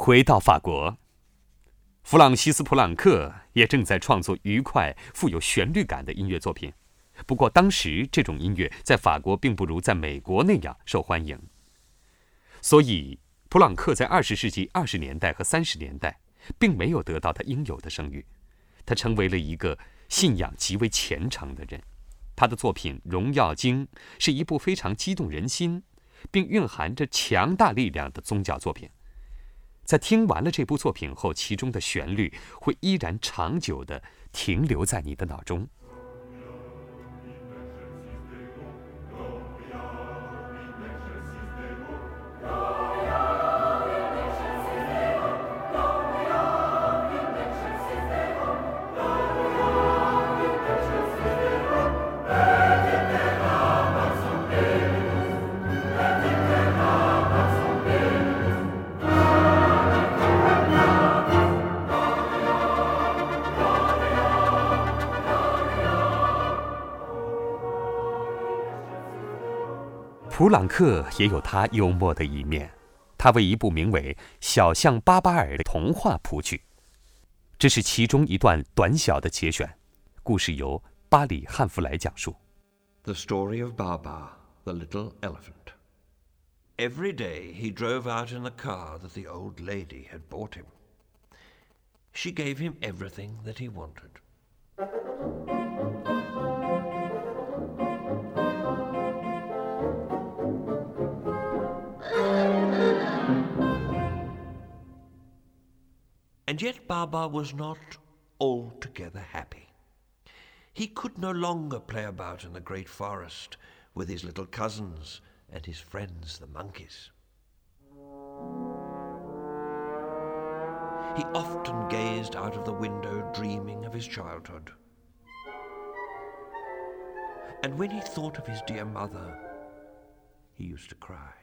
回到法国，弗朗西斯·普朗克也正在创作愉快、富有旋律感的音乐作品。不过，当时这种音乐在法国并不如在美国那样受欢迎。所以，普朗克在二十世纪二十年代和三十年代，并没有得到他应有的声誉。他成为了一个信仰极为虔诚的人。他的作品《荣耀经》是一部非常激动人心，并蕴含着强大力量的宗教作品。在听完了这部作品后，其中的旋律会依然长久地停留在你的脑中。普朗克也有他幽默的一面，他为一部名为《小象巴巴尔》的童话谱曲。这是其中一段短小的节选，故事由巴里汉弗莱讲述。The story of Baba, the little elephant. Every day he drove out in the car that the old lady had bought him. She gave him everything that he wanted. And yet Baba was not altogether happy. He could no longer play about in the great forest with his little cousins and his friends the monkeys. He often gazed out of the window dreaming of his childhood. And when he thought of his dear mother, he used to cry.